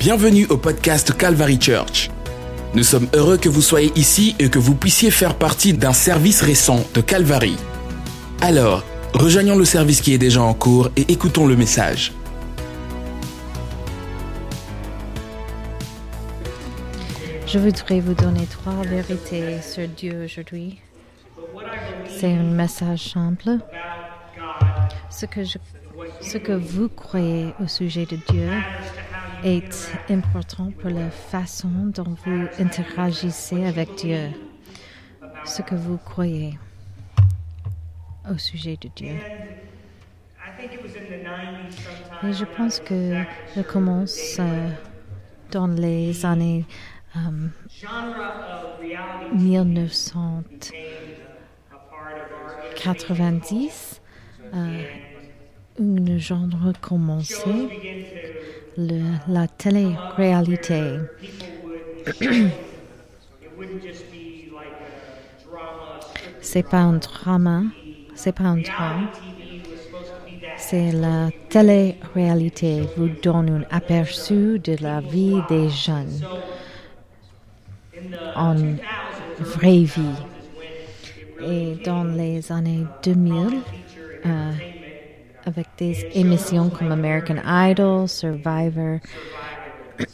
Bienvenue au podcast Calvary Church. Nous sommes heureux que vous soyez ici et que vous puissiez faire partie d'un service récent de Calvary. Alors, rejoignons le service qui est déjà en cours et écoutons le message. Je voudrais vous donner trois vérités sur Dieu aujourd'hui. C'est un message simple. Ce que, vous croyez au sujet de Dieu est important pour la façon dont vous interagissez avec Dieu. Ce que vous croyez au sujet de Dieu. Et je pense que ça commence euh, dans les années euh, 1990. Euh, un genre commençait le, la télé-réalité. c'est pas un drama, c'est pas un drame. C'est la télé-réalité vous donne un aperçu de la vie des jeunes en vraie vie. Et dans les années 2000, euh, avec des émissions comme American Idol, Survivor,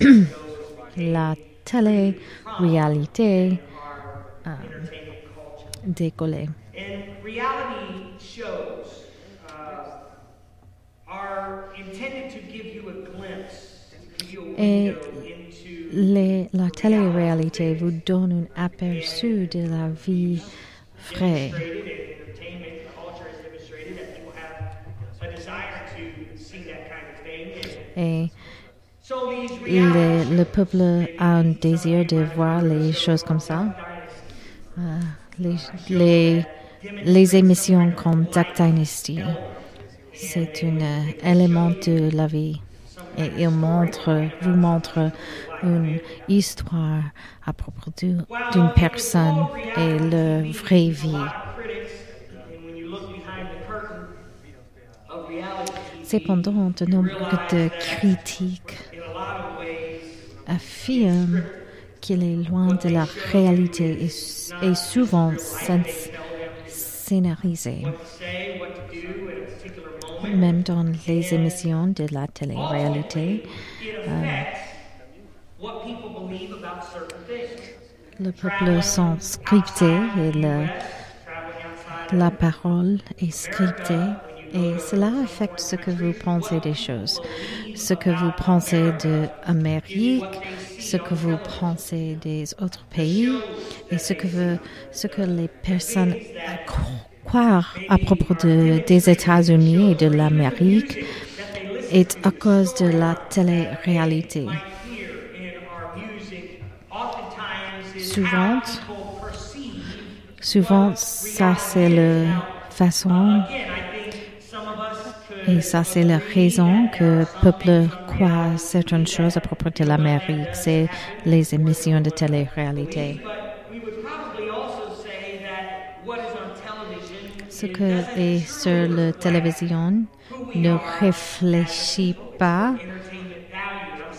la télé-réalité euh, décollée. Et les, la télé-réalité vous donne un aperçu de la vie vraie. Et le, le, peuple a un désir de voir les choses comme ça. Euh, les, les, les, émissions comme Duck Dynasty, c'est un euh, élément de la vie. Et il montre, vous montre une histoire à propos d'une personne et leur vraie vie. Cependant, de nombre de critiques affirment qu'il est loin de la réalité et, souvent scénarisé. Même dans les émissions de la télé-réalité, euh, le peuple sont scriptés et la parole est scriptée et cela affecte ce que vous pensez des choses, ce que vous pensez de l'Amérique, ce que vous pensez des autres pays et ce que, ce que les personnes croient à propos de, des États-Unis et de l'Amérique est à cause de la télé-réalité. Souvent, souvent, ça c'est la façon et ça, c'est la raison que le peuple croit certaines choses à propos de l'Amérique, c'est les émissions de télé-réalité. Ce que est sur la télévision ne réfléchit pas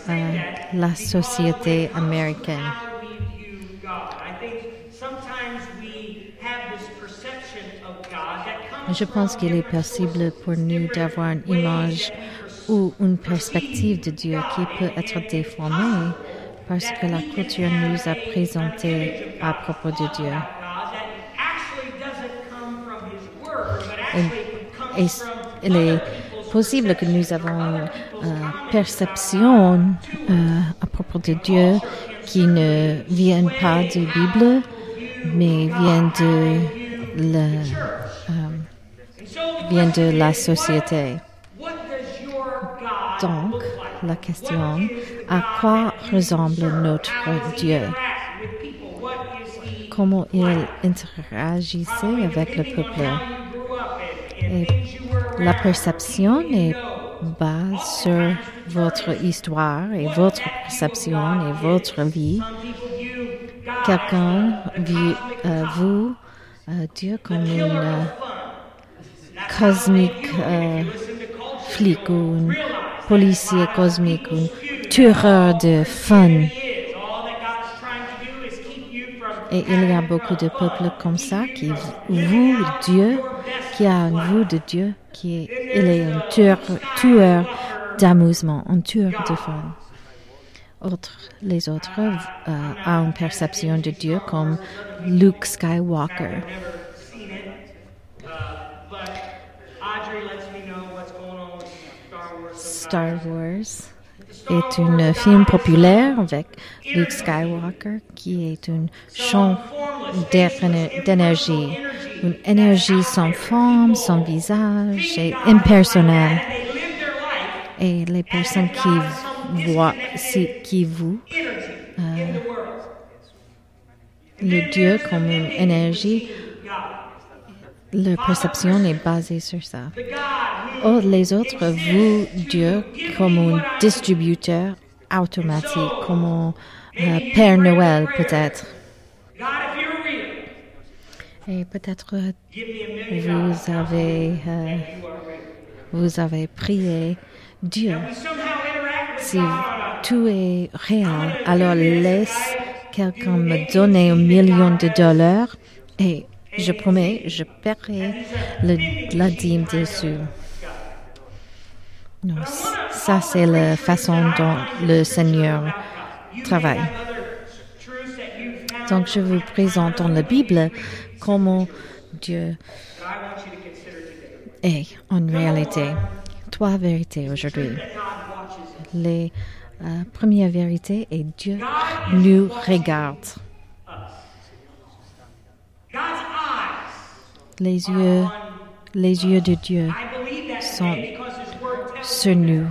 à la société américaine. Je pense qu'il est possible pour nous d'avoir une image ou une perspective de Dieu qui peut être déformée parce que la culture nous a présenté à propos de Dieu. Et, il est possible que nous avons une perception euh, à propos de Dieu qui ne vient pas de la Bible, mais vient de la vient de la société. Donc, la question, à quoi ressemble notre Dieu? Comment il interagissait avec le peuple? La perception est basée sur votre histoire et votre perception et votre vie. Quelqu'un vit euh, vous, euh, Dieu, comme une cosmique euh, flic ou un policier cosmique, un tueur de fun. Et il y a beaucoup de peuples comme ça qui vouent Dieu, qui a un goût de Dieu, qui est, il un tueur, tueur d'amusement, un tueur de fun. Les autres euh, ont une perception de Dieu comme Luke Skywalker. Star Wars. Est un film populaire avec Luke Skywalker qui est un champ d'éner- d'énergie, une énergie sans forme, sans visage et impersonnelle. Et les personnes qui voient, qui vous, world. le Dieu comme une énergie. Leur perception est basée sur ça. Oh, les autres, vous, Dieu, comme un distributeur automatique, comme un euh, Père Noël peut-être. Et peut-être euh, vous avez, euh, vous avez prié Dieu. Si tout est réel, alors laisse quelqu'un me donner un million de dollars et je promets, je paierai la dîme dessus. Non, ça c'est la façon dont le Seigneur travaille. Donc je vous présente dans la Bible comment Dieu est en réalité. Trois vérités aujourd'hui. Les euh, premières vérités est Dieu nous regarde. Les yeux, les yeux de Dieu sont sur nous.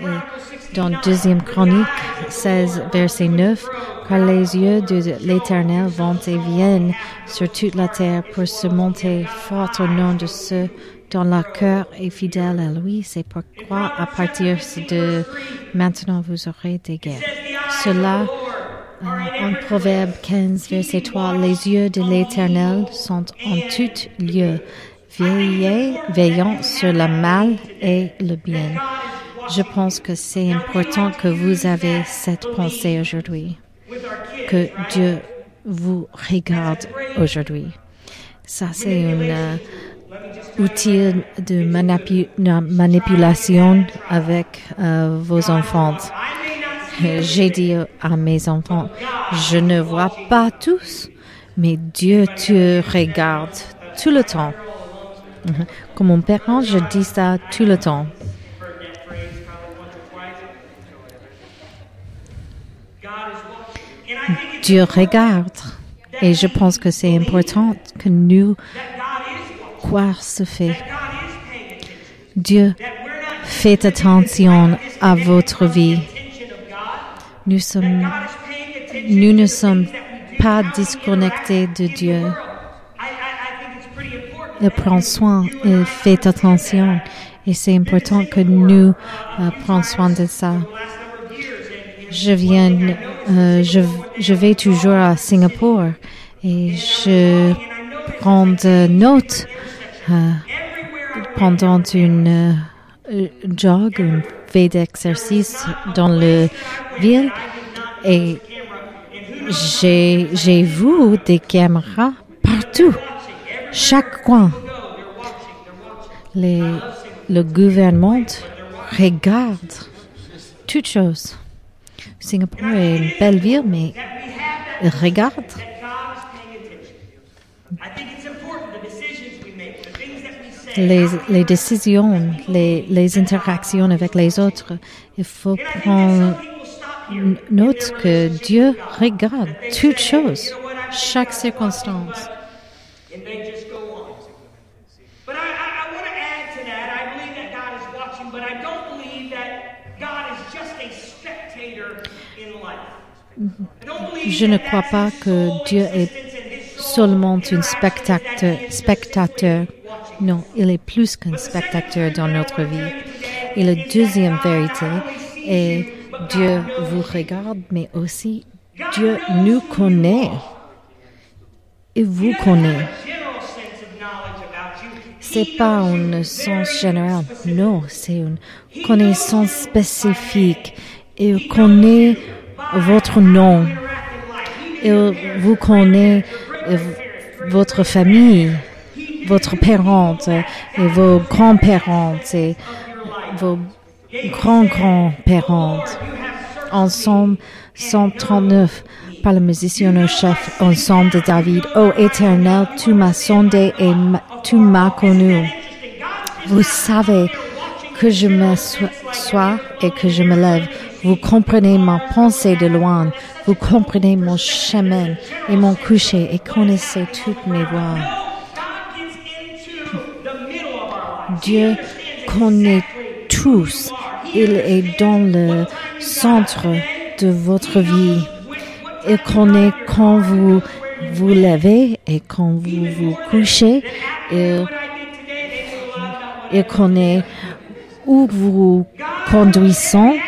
Et dans 69, Deuxième Chronique 16, verset 9, car les yeux de l'Éternel vont et viennent sur toute la terre pour se monter fort au nom de ceux dont leur cœur est fidèle à lui. C'est pourquoi à partir de maintenant vous aurez des guerres. Cela, en Proverbe 15, verset 3, les yeux de l'Éternel sont en tout lieu, veillés, veillant sur le mal et le bien. Je pense que c'est important que vous avez cette pensée aujourd'hui, que Dieu vous regarde aujourd'hui. Ça, c'est un euh, outil de manipulation avec euh, vos enfants. J'ai dit à mes enfants, je ne vois pas tous, mais Dieu te regarde tout le temps. Mhm. Comme mon parent, je dis ça tout le temps. Dieu regarde. Et je pense que c'est important que nous croire ce fait. Dieu That we're not fait attention à votre vie. Nous, ne sommes pas disconnectés de Dieu. Il prend soin, il fait attention. Et c'est important que nous euh, prenions soin de ça. Je viens, euh, je, vais toujours à Singapour et je prends de notes euh, pendant une jog, une veille d'exercice dans le ville et j'ai vu des caméras partout, chaque coin. Le gouvernement regarde toutes choses. Singapour est une belle ville, mais il regarde. Les, les décisions, les, les interactions avec les autres. Il faut prendre note que Dieu regarde toutes choses, chaque circonstance. and they just go on. But I, I, I want to add to that. I believe that God is watching, but I don't believe that God is just a spectator in life. I don't believe Je ne crois pas que Dieu est seulement un spectateur. Non, il est plus qu'un spectateur dans notre vie. Et la deuxième vérité est Dieu vous regarde, mais aussi Dieu nous connaît. Il vous connaît. C'est pas un sens général, non, c'est une connaissance spécifique. Il connaît votre nom. Il vous connaît euh, votre famille, votre parents et vos grands-parents et vos grands-grands-parents. Ensemble, 139 par le musicien au chef ensemble de David. Ô éternel, tu m'as sondé et tu m'as connu. Vous savez que je me sois et que je me lève. Vous comprenez ma pensée de loin. Vous comprenez mon chemin et mon coucher et connaissez toutes mes voies. Dieu connaît tous. Il est dans le centre de votre vie. Il connaît quand vous vous levez et quand vous vous couchez. Il, connaît où vous conduisez.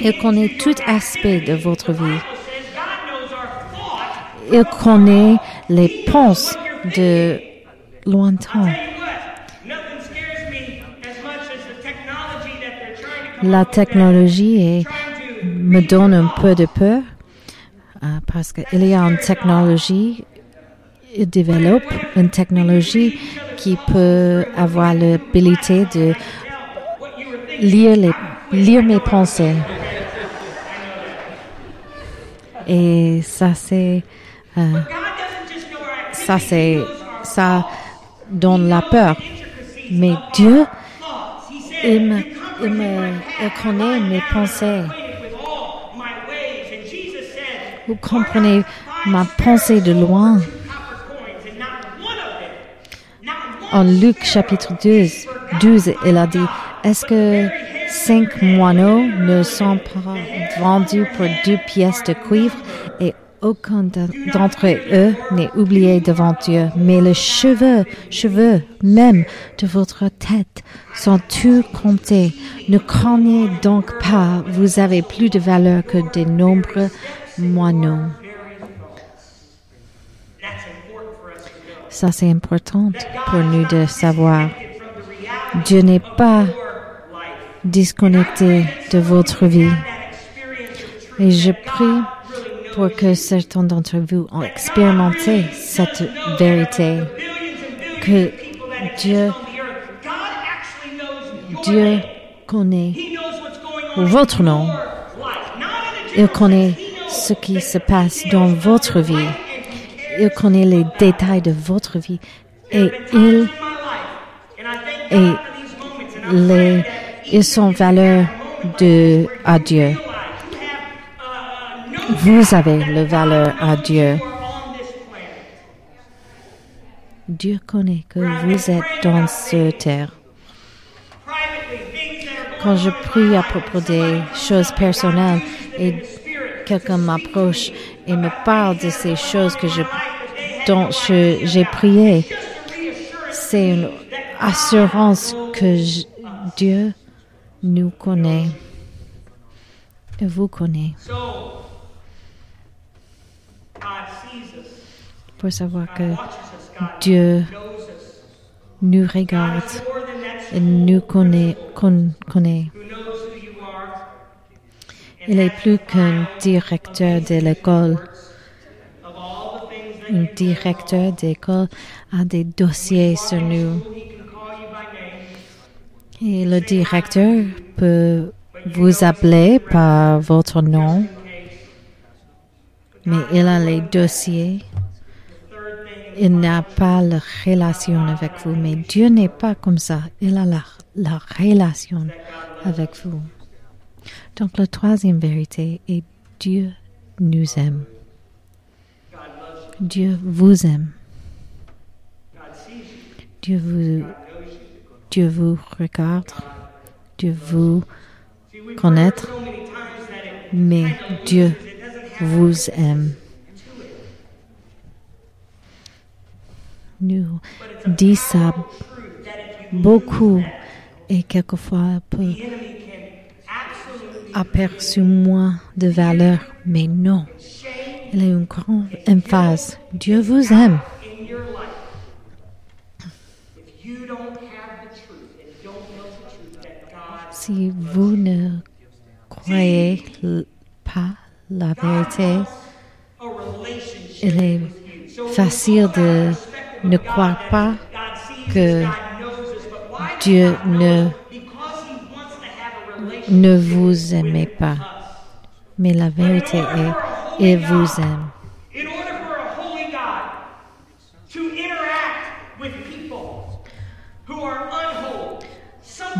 Il connaît tout aspect de votre vie. Il connaît les pensées de lointain. La technologie est, me donne un peu de peur euh, parce qu'il y a une technologie, il développe une technologie qui peut avoir l'habilité de lire, les, lire mes pensées. Et ça, c'est, euh, ça, c'est, ça donne la peur. Mais Dieu, il me, connaît mes pensées. Vous comprenez ma pensée de loin. En Luc chapitre 12, 12 il a dit, est-ce que cinq moineaux ne sont pas vendus pour deux pièces de cuivre et aucun d'entre eux n'est oublié devant Dieu, mais les cheveux, cheveux même de votre tête sont tous comptés. Ne craignez donc pas, vous avez plus de valeur que des nombreux moineaux. Ça, c'est important pour nous de savoir. Dieu n'est pas disconnecté de votre vie. Et je prie pour que certains d'entre vous ont expérimenté cette vérité, que Dieu, Dieu connaît votre nom. Il connaît ce qui se passe dans votre vie. Il connaît les détails de votre vie et il et les ils sont valeur de à Dieu. Vous avez le valeur à Dieu. Dieu connaît que vous êtes dans ce terre. Quand je prie à propos des choses personnelles et quelqu'un m'approche et me parle de ces choses que je, dont j'ai prié, c'est une assurance que Dieu nous connaît et vous connaît. Pour savoir que Dieu nous regarde et nous connaît. Il est plus qu'un directeur de l'école. Un directeur d'école a des dossiers sur nous. Et le directeur peut vous appeler par votre nom, mais il a les dossiers. Il n'a pas la relation avec vous, mais Dieu n'est pas comme ça. Il a la, la relation avec vous. Donc la troisième vérité est Dieu nous aime. Dieu vous aime. Dieu vous, Dieu vous regarde. Dieu vous connaît. Mais Dieu vous aime. Nous dit ça beaucoup et quelquefois peut aperçu moins de valeur, mais non. Il y a une grande emphase. Dieu vous aime. Si vous ne croyez pas la vérité, il est facile de ne croire pas que Dieu ne, ne vous aimait pas. Mais la vérité est, il vous aime.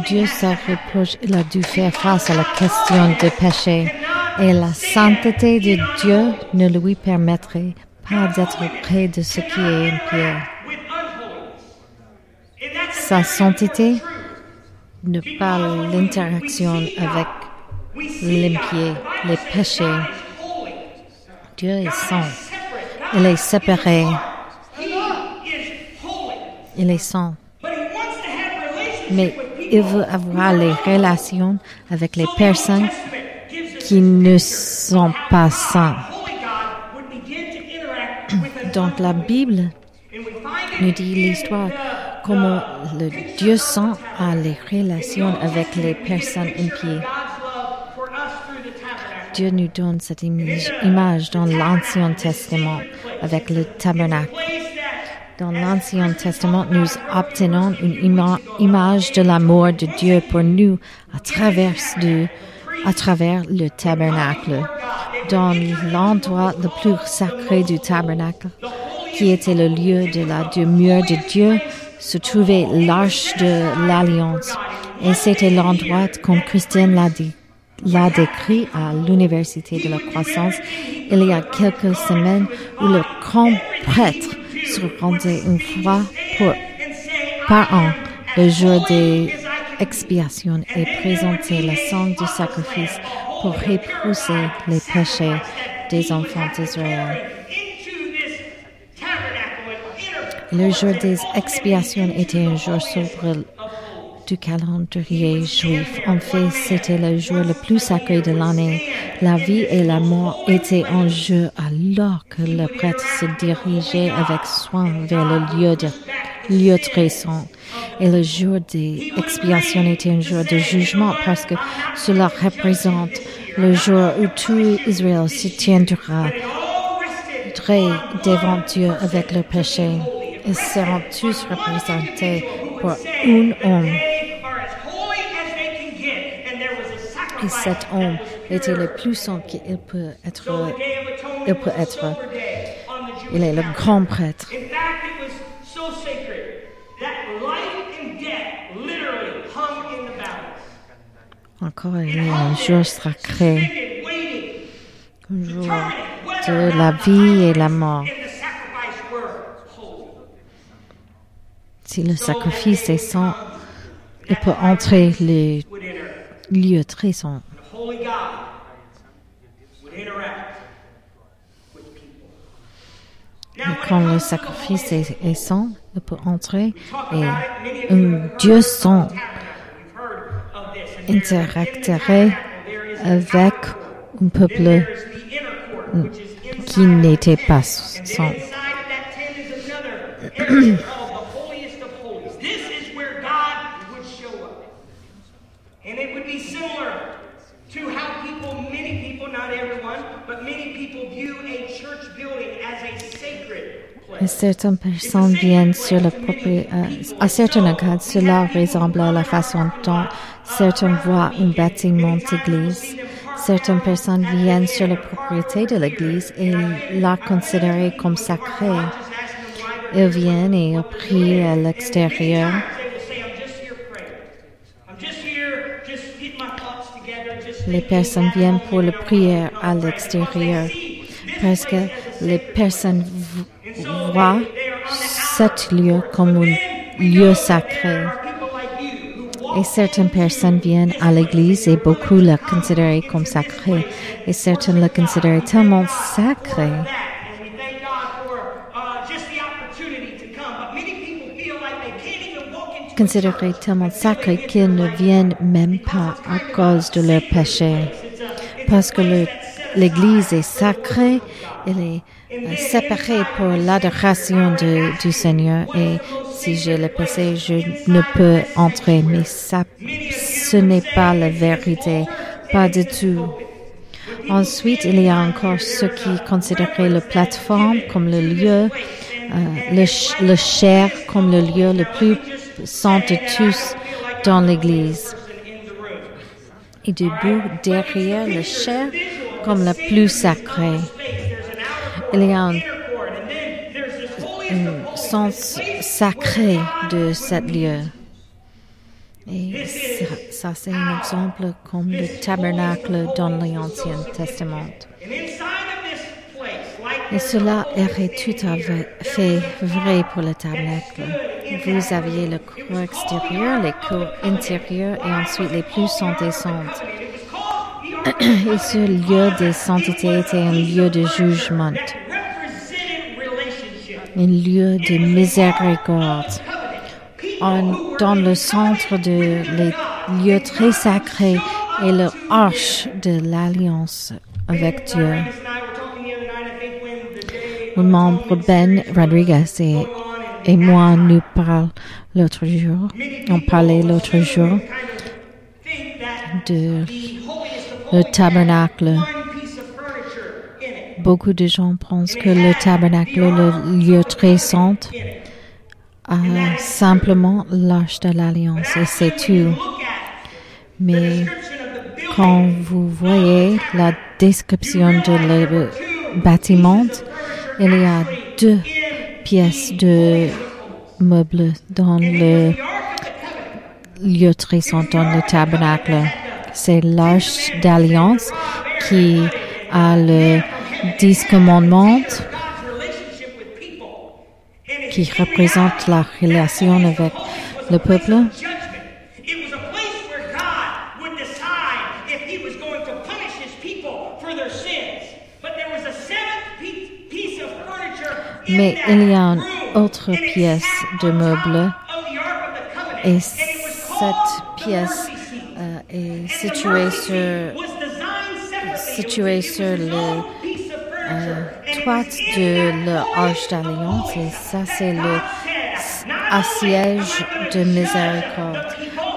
Dieu se reproche, il a dû faire face à la question du péché. Et la sainteté de Dieu ne lui permettrait d'être près de ce qui est impur. Sa sainteté ne pas l'interaction avec l'impieux, les péchés. Dieu est saint. Il est séparé. Il est saint. Mais il veut avoir les relations avec les personnes qui ne sont pas saints. Donc la Bible nous dit l'histoire comment le Dieu saint a les relations avec les personnes impies. Dieu nous donne cette image, dans l'Ancien Testament avec le tabernacle. Dans l'Ancien Testament, nous obtenons une ima- image de l'amour de Dieu pour nous à travers le tabernacle. Dans l'endroit le plus sacré du tabernacle, qui était le lieu de la demeure de Dieu, se trouvait l'arche de l'Alliance. Et c'était l'endroit, comme Christiane l'a dit, l'a décrit à l'Université de la Croissance il y a quelques semaines où le grand prêtre se rendait une fois pour, par an le jour des expiations et présentait le sang du sacrifice pour repousser les péchés des enfants d'Israël. Le jour des expiations était un jour sobre du calendrier juif. En fait, c'était le jour le plus sacré de l'année. La vie et la mort étaient en jeu alors que le prêtre se dirigeait avec soin vers le lieu, de, lieu très saint. Et le jour des expiations était un jour de jugement parce que cela représente le jour où tout Israël se tiendra devant Dieu avec le péché. Ils seront tous représentés par un homme. Et cet homme était le plus saint qu'il peut être. Il peut être. Il est le grand prêtre. Encore il y a un jour sacré, un jour de la vie et la mort. Si le sacrifice est saint, il peut entrer le Would enter. lieu très people. Et quand le sacrifice est, est saint, il peut entrer et un Dieu of an avec un peuple qui n'était pas everyone, but many people view a church building as a sacred Certaines personnes viennent sur le propre, euh, à certains égards, cela ressemble à la façon dont certains voient un bâtiment d'église. Certaines personnes viennent sur la propriété de l'église et la considèrent comme sacrée. Ils viennent et ils prient à l'extérieur. Les personnes viennent pour prier our à l'extérieur parce que les personnes Cet lieu comme un lieu sacré. Et certaines personnes viennent à l'église et beaucoup le considèrent comme sacré. Et certaines le considèrent tellement sacré. considérés tellement get qu'ils ne viennent même pas à cause de leur péché. Parce que place le- that's set l'église est sacrée, elle est euh, séparée pour l'adoration du Seigneur. Et si j'ai le péché, je ne peux entrer. Mais ça, ce n'est pas la vérité. Pas du tout. Ensuite, il y a encore ce qui considérait la plateforme comme le lieu, euh, le, le chair comme le lieu le plus saint de tous dans l'Église. Et debout derrière le chair comme la plus sacrée. Il y a un, sens sacré de ce lieu. Et ça, c'est un exemple comme le tabernacle dans l'Ancien Testament. Et cela est tout à fait vrai pour le tabernacle. Vous aviez le cours extérieur, les cours intérieurs et ensuite les plus saintes et saintes. Et ce lieu de sainteté était un lieu de jugement, un lieu de miséricorde. Dans le centre de les lieux très sacrés et le arche de l'alliance avec Dieu. Un membre Ben Rodriguez et, et moi nous parlons l'autre jour, on parlait l'autre jour de le tabernacle. Beaucoup de gens pensent que le tabernacle, le lieu très saint, a simplement l'arche de l'alliance et c'est tout. Mais quand vous voyez la description de le bâtiment, il y a deux pièces de meubles dans le lieu très saint, dans le tabernacle. C'est l'arche d'alliance qui a le dix commandements qui représente la relation avec le peuple. Mais il y a une autre pièce de meuble. et cette pièce est située sur, située sur le euh, de l'arche d'alliance et ça c'est le assiège de miséricorde.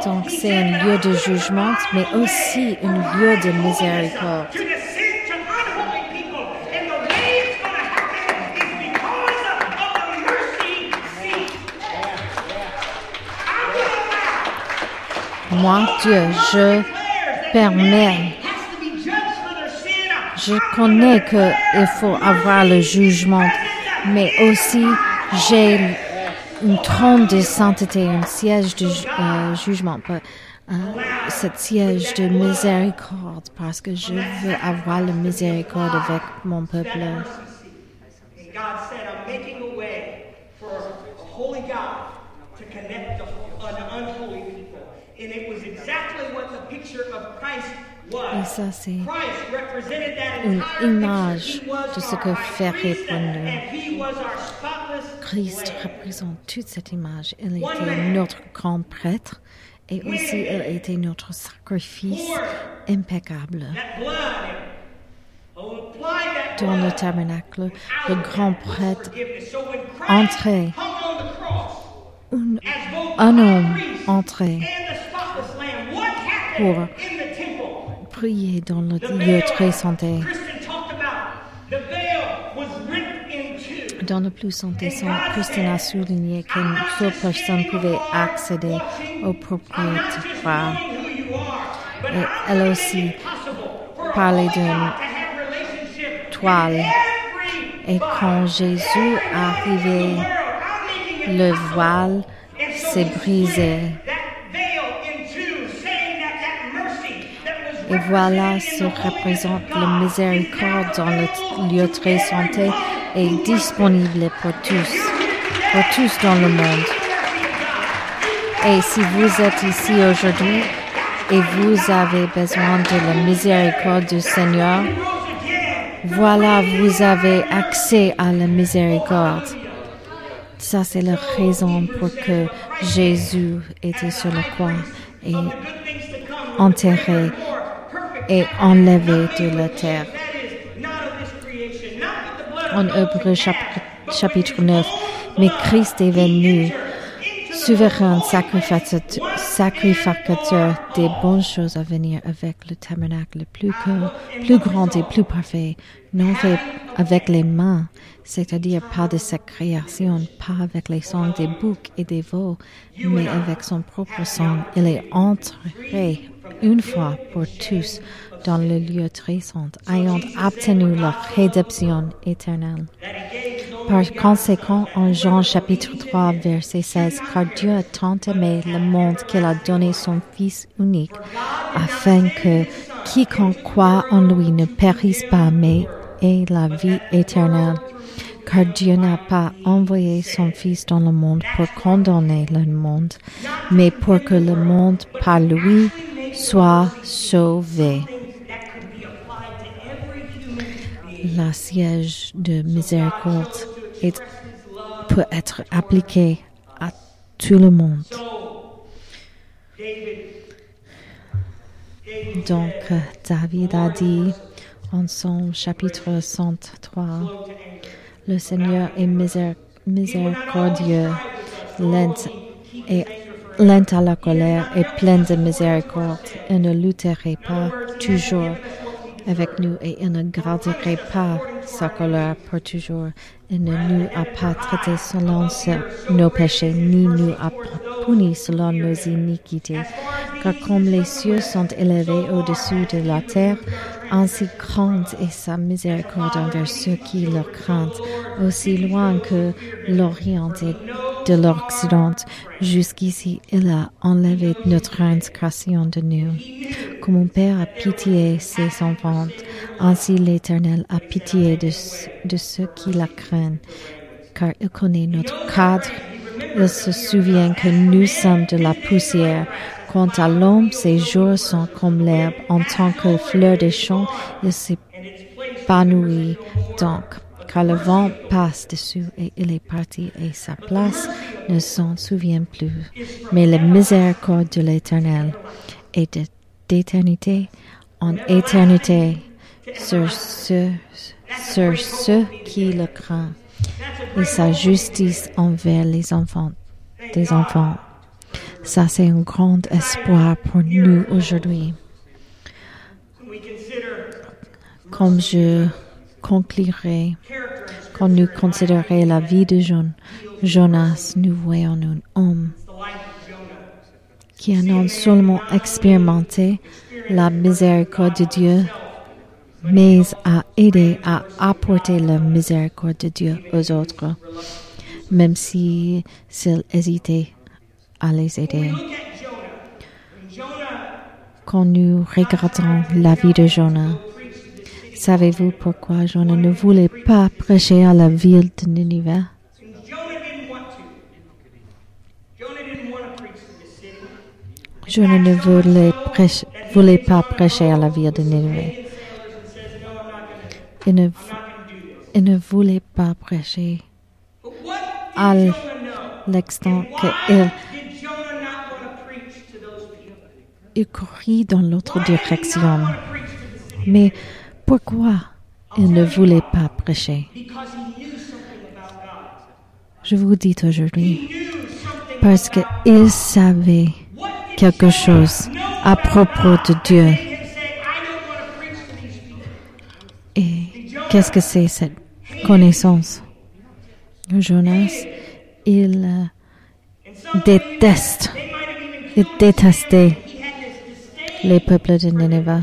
Donc c'est un lieu de jugement mais aussi un lieu de miséricorde. Moi, Dieu, je permets je connais qu'il faut avoir le jugement, mais aussi j'ai une trône de sainteté, un siège de euh, jugement, euh, siège de miséricorde, parce que je veux avoir le miséricorde avec mon peuple. Et ça, c'est une image de ce que ferait pour nous. Christ représente toute cette image. Il était notre grand prêtre et aussi il était notre sacrifice impeccable. Dans le tabernacle, le grand prêtre entrait, un, un homme entrait pour prier dans le lieu très santé. Dans le plus santé, Christine a souligné qu'une seule personne pouvait accéder au propriétaire. Et elle aussi parlait d'une toile. Et quand Jésus arrivé, le voile s'est brisé. Et voilà ce représente la miséricorde dans le lieu très santé et disponible pour tous, pour tous dans le monde. Et si vous êtes ici aujourd'hui et vous avez besoin de la miséricorde du Seigneur, voilà, vous avez accès à la miséricorde. Ça, c'est la raison pour que Jésus était sur la croix et enterré et enlevé de la terre. En Hébreu chapitre, chapitre 9, mais Christ est venu souverain sacrificateur, sacrificateur des bonnes choses à venir avec le tabernacle plus, plus grand et plus parfait, non fait avec les mains, c'est-à-dire pas de sa création, pas avec les sangs des boucs et des veaux, mais avec son propre sang. Il est entré une fois pour tous dans le lieu très saint, ayant obtenu la rédemption éternelle. Par conséquent, en Jean chapitre 3, verset 16, car Dieu a tant aimé le monde qu'il a donné son Fils unique, afin que quiconque croit en lui ne périsse pas, mais ait la vie éternelle. Car Dieu n'a pas envoyé son Fils dans le monde pour condamner le monde, mais pour que le monde par lui soit sauvé. La siège de miséricorde peut être appliqué à tout le monde. Donc, David a dit en son chapitre 103, le Seigneur est miséricordieux, lent et lent à la colère et plein de miséricorde, et ne lutterait pas toujours avec nous et ne garderait pas sa colère pour toujours. Il ne nous a pas traités selon nos péchés, ni nous a punis selon nos iniquités. Car comme les cieux sont élevés au-dessus de la terre, ainsi grande est sa miséricorde envers ceux qui le craignent, aussi loin que l'Orient est de l'Occident. Jusqu'ici, il a enlevé notre transgression de nous. Comme un père a pitié ses enfants, ainsi l'Éternel a pitié de, ceux qui la craignent, car il connaît notre cadre. Il se souvient que nous sommes de la poussière. Quant à l'homme, ses jours sont comme l'herbe. En tant que fleur des champs, il s'épanouit donc car le vent passe dessus et il est parti et sa place ne s'en souvient plus. Mais la miséricorde de l'Éternel est d'éternité en éternité sur ceux, sur ceux qui le craignent et sa justice envers les enfants des enfants. Ça, c'est un grand espoir pour nous aujourd'hui. Comme je conclurai quand nous considérons la vie de Jonas, nous voyons un homme qui a non seulement expérimenté la miséricorde de Dieu, mais a aidé à apporter la miséricorde de Dieu aux autres, même si s'il hésitait à les aider. Quand nous regardons la vie de Jonas, Savez-vous pourquoi Jonah ne voulait pas prêcher à la ville de Ninive? Jonah ne voulait, voulait, pas prêcher à la ville de Ninive. Il ne voulait pas prêcher à l'extent qu'il il courit dans l'autre direction. Mais pourquoi il ne voulait pas prêcher? Je vous dis aujourd'hui, parce qu'il savait quelque chose à propos de Dieu. Et qu'est-ce que c'est cette connaissance? Jonas, il euh, déteste, il détestait les peuples de Nineveh.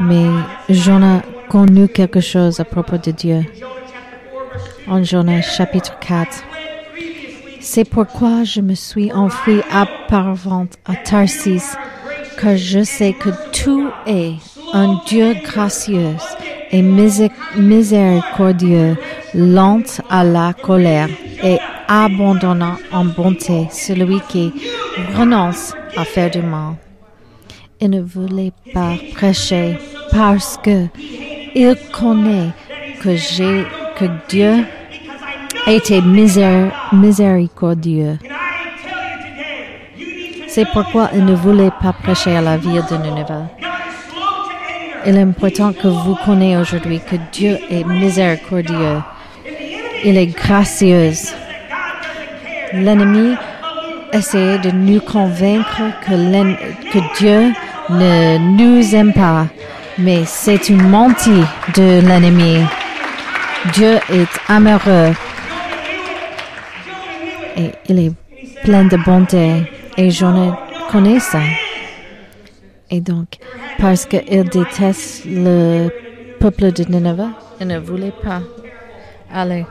Mais Jonas connu quelque chose à propos de Dieu. En Jonas chapitre 4. C'est pourquoi je me suis enfui auparavant à Tarsis, car je sais que tout est un Dieu gracieux et miséricordieux, lent à la colère et abandonnant en bonté celui qui renonce à faire du mal il ne voulait pas prêcher parce que il connaît que Dieu était miséricordieux. C'est pourquoi il ne voulait pas prêcher à la ville de Nineveh. Il est important que vous connaissiez aujourd'hui que Dieu est miséricordieux. Il est gracieux. l'ennemi essayait de nous convaincre que, Dieu ne nous aime pas, mais c'est une mentie de l'ennemi. Dieu est amoureux et il est plein de bonté et je connais ça. Et donc, parce qu'il déteste le peuple de Nineveh, il ne voulait pas aller.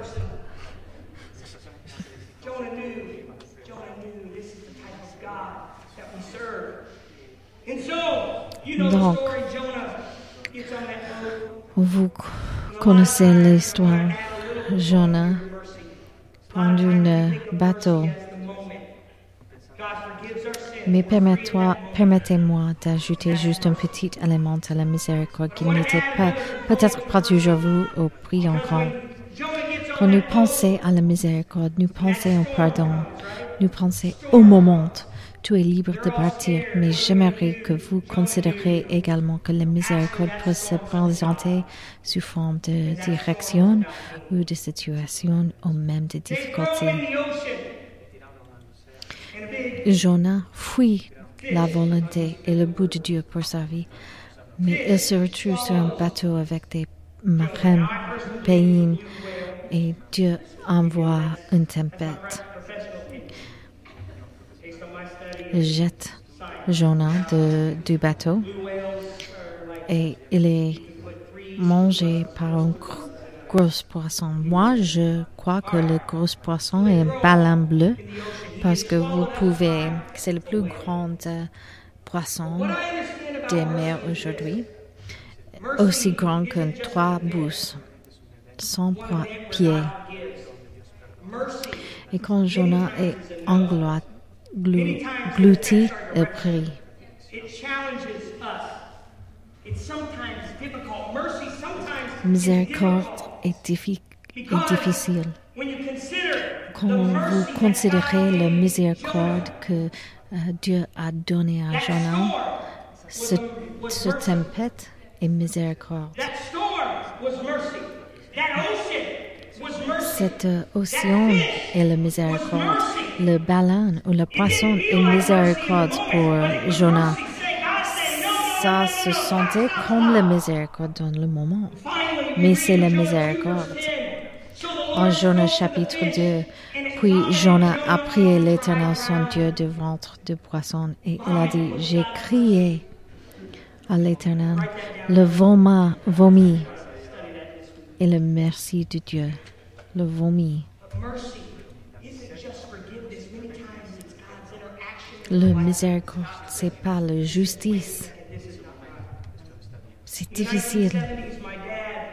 Donc. Vous connaissez l'histoire. Jonah prend un bateau. Mais permettez-moi d'ajouter juste un petit élément à la miséricorde qui n'était pas, peut-être pas toujours vu au prix encore. Quand nous pensons à la miséricorde, nous pensons au pardon, nous pensons au moment. Tu es libre de partir, mais j'aimerais que vous considériez également que la miséricorde peut se présenter sous forme de direction ou de situation ou même de difficulté. Jonah fuit la volonté et le bout de Dieu pour sa vie, mais il se retrouve sur un bateau avec des marins pays et Dieu envoie une tempête. study, jette Jonah du bateau et il est mangé par un gr- gros poisson. Moi, je crois que le gros poisson est un balein bleu parce que vous pouvez, c'est le plus grand euh, poisson des mers aujourd'hui, aussi grand qu'un trois sans poi- pieds. Et quand Jonah est englouti, glu- glouti, il prie. it challenges us. It's sometimes difficult. Mercy sometimes is Miséricorde. Est, difficile. Quand vous considérez la miséricorde que euh, Dieu a donnée à Jonah, ce, ce tempête est miséricorde. Cet euh, océan est la miséricorde. Le baleine ou le poisson est miséricorde pour Jonah. Ça se sentait comme la miséricorde dans le moment. Mais c'est la miséricorde. En Jonas chapitre 2, puis Jonas a prié l'Éternel son Dieu du ventre de poisson et il a dit, j'ai crié à l'Éternel, le vomi, vomi et le merci de Dieu, le vomi. Le miséricorde, c'est pas la justice. C'est difficile. 70s, my dad,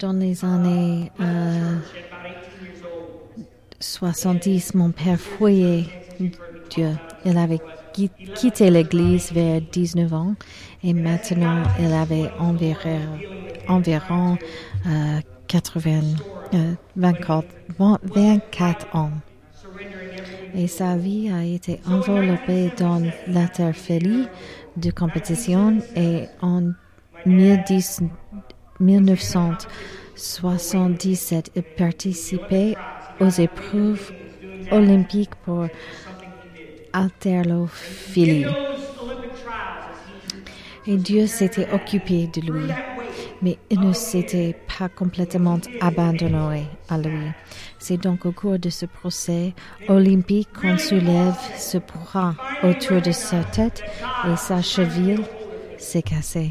Dans les années euh, at about 18 years old, 70, mon père fouillait Dieu. Il avait qui- quitté l'église vers 19 ans et maintenant il avait environ, environ euh, 80, euh, 24, 24 ans. Et sa vie a été enveloppée dans l'interfélie de compétition et en 10 1977, il participait aux épreuves olympiques pour haltérophilie. Et Dieu s'était occupé de lui, mais il ne s'était pas complètement abandonné à lui. C'est donc au cours de ce procès olympique qu'on soulève ce bras autour de sa tête et sa cheville s'est cassée.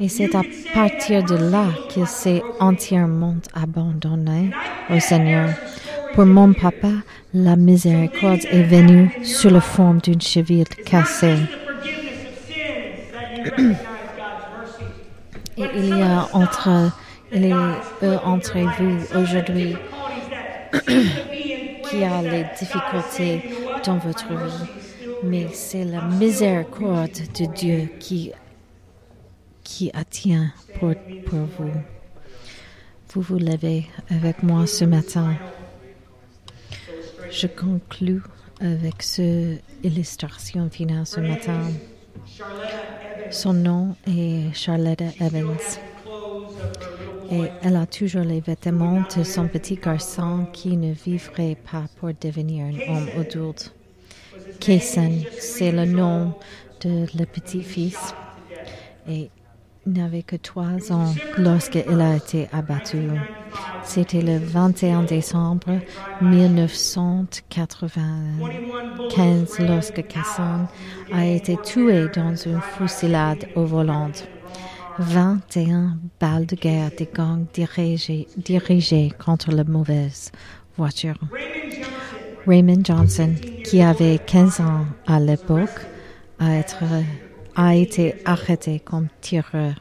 Et c'est à partir de là qu'il s'est entièrement abandonné au Seigneur. Pour mon papa, la miséricorde est venue sous la forme d'une cheville cassée. Il y a entre, a eux entre vous aujourd'hui qui a les difficultés dans votre vie. Mais c'est la miséricorde de Dieu qui, qui attient pour, pour vous. Vous vous levez avec moi ce matin. Je conclus avec cette illustration finale ce matin. Son nom est Charlotte Evans. Et elle a toujours les vêtements de son petit garçon qui ne vivrait pas pour devenir un homme adulte. Kason, c'est le nom de le petit-fils. Et n'avait que trois ans lorsqu'il a été abattu. C'était le 21 décembre 1995 lorsque Kasson a été tué dans une fusillade au volant. 21 balles de guerre des gangs dirigées, dirigées contre la mauvaise voiture. Raymond Johnson, qui avait 15 ans à l'époque, a, être, a été arrêté comme tireur.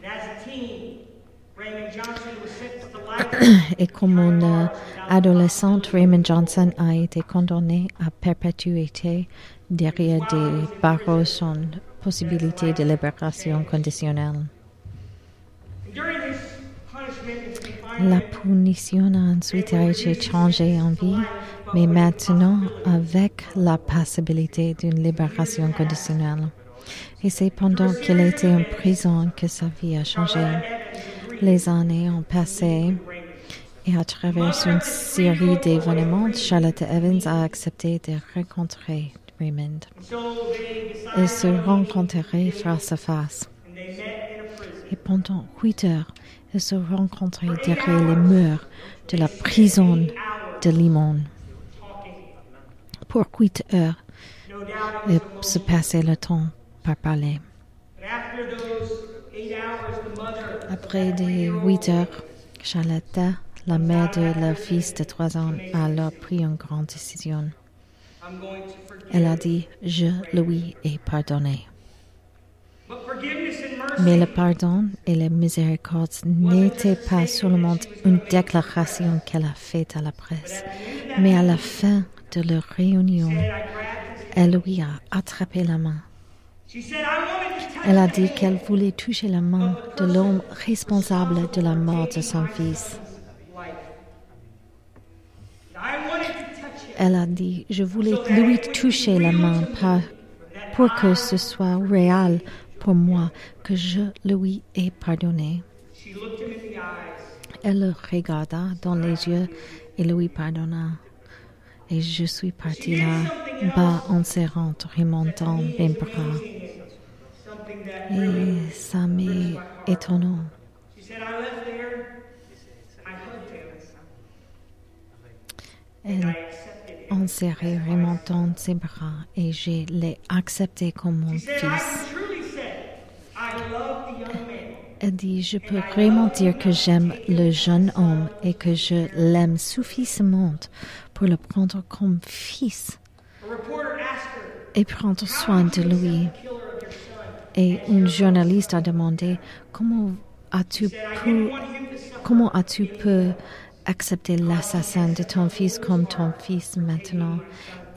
Et comme une adolescente, Raymond Johnson a été condamné à perpétuité derrière des barreaux sans possibilité de libération conditionnelle. La punition a ensuite été changée en vie, mais maintenant avec la possibilité d'une libération conditionnelle. Et c'est pendant qu'il était en prison que sa vie a changé. Les années ont passé et à travers une série d'événements, Charlotte Evans a accepté de rencontrer Raymond. Ils se rencontreraient face à face. Et pendant huit heures, ils se rencontraient derrière les murs de la prison de Limon. Pour huit heures, ils se passaient le temps par parler. Après des huit heures, Charlotte, la mère de leur fils de trois ans, a alors pris une grande décision. Elle a dit, je lui ai pardonné. Mais le pardon et la miséricorde n'étaient pas seulement une déclaration qu'elle a faite à la presse, mais à la fin de leur réunion, elle lui a attrapé la main. Elle a dit qu'elle voulait toucher la main de l'homme responsable de la mort de son fils. Elle a dit, je voulais lui toucher la main pour que ce soit réel pour moi que je lui ai pardonné. Elle le regarda dans les yeux et lui pardonna. Et je suis partie là, bas en serrant, remontant mes bras. Et ça m'est étonnant. Elle enserrait, remontant ses bras, et je l'ai accepté comme mon fils. Elle dit, je peux vraiment dire que j'aime le jeune homme et que je l'aime suffisamment pour le prendre comme fils et prendre soin de lui. Et une journaliste a demandé, comment as-tu pu, comment as-tu pu accepter l'assassin de ton fils comme ton fils maintenant?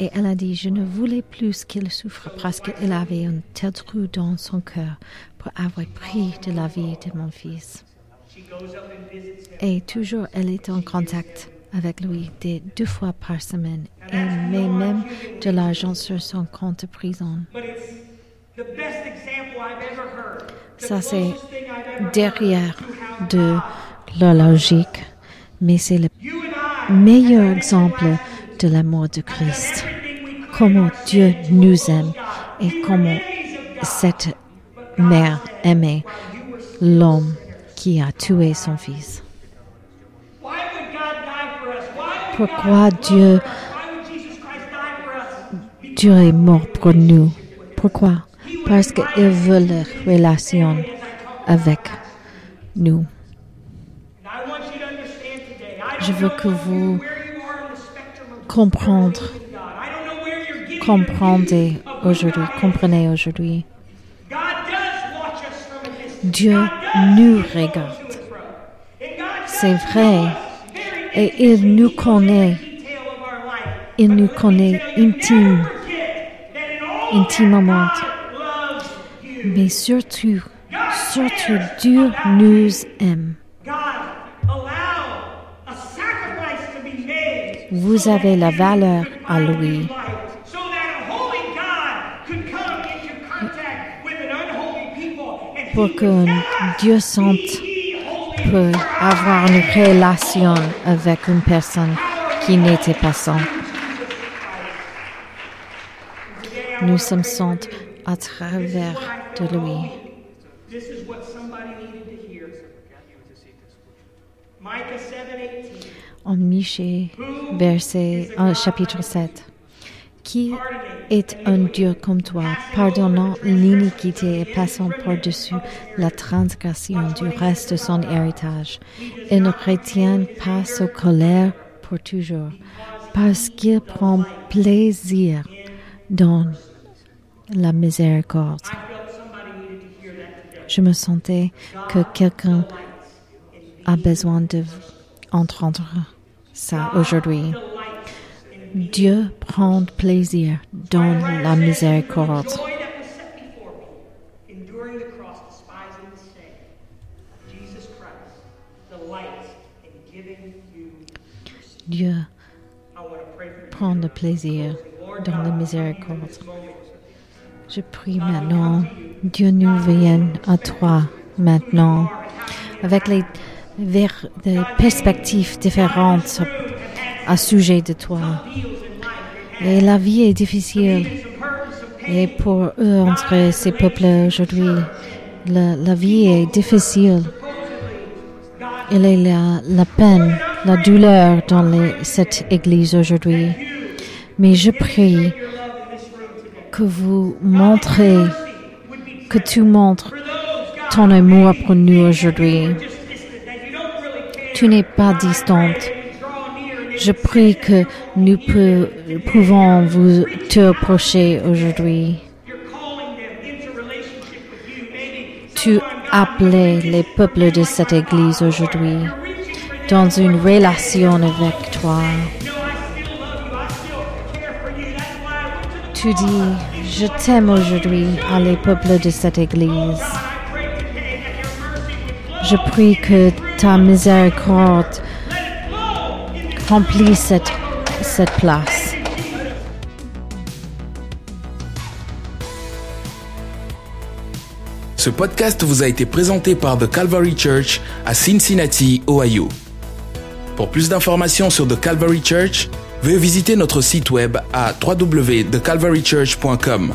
Et elle a dit, je ne voulais plus qu'il souffre parce qu'il avait un tel trou dans son cœur pour avoir pris de la vie de mon fils. Et toujours, elle est en contact avec lui des deux fois par semaine et met même de l'argent sur son compte de prison. Ça, c'est derrière de la logique, mais c'est le meilleur exemple de l'amour de Christ. Comment Dieu nous aime et comment cette mère aimait l'homme qui a tué son fils. Pourquoi Dieu, Dieu est mort pour nous? Pourquoi? Parce qu'il veut la relation avec nous. Je veux que vous comprendre, comprendez aujourd'hui, comprenez aujourd'hui. Dieu nous regarde. C'est vrai. Et il nous connaît. Il nous connaît intime, intimement. Mais surtout, surtout, Dieu nous aime. Vous avez la valeur à lui. Pour qu'un Dieu saint peux avoir une relation avec une personne qui n'était pas sans. Nous sommes sens à travers de lui. This is what somebody needed to hear. Micah 7:18. En verset chapitre 7. Qui est un Dieu comme toi, pardonnant l'iniquité et passant par-dessus la transgression du reste de son héritage, et ne retient pas sa colère pour toujours, parce qu'il prend plaisir dans la miséricorde. Je me sentais que quelqu'un a besoin d'entendre ça aujourd'hui. Dieu prend plaisir dans la miséricorde. Dieu prend le plaisir dans la miséricorde. Je prie maintenant, Dieu nous vienne à toi maintenant, avec les, vers- des perspectives différentes à sujet de toi. Et la vie est difficile. Et pour eux, entre ces peuples aujourd'hui, la, la vie est difficile. Il y a la peine, la douleur dans cette église aujourd'hui. Mais je prie que vous montrez, que tu montres ton amour pour nous aujourd'hui. Tu n'es pas distante. Je prie que nous pouvons vous te approcher aujourd'hui. Tu appelais les peuples de cette église aujourd'hui dans une relation avec toi. Tu dis, je t'aime aujourd'hui à les peuples de cette église. Je prie que ta miséricorde remplisse cette, cette place. Ce podcast vous a été présenté par The Calvary Church à Cincinnati, Ohio. Pour plus d'informations sur The Calvary Church, veuillez visiter notre site web à www.thecalvarychurch.com.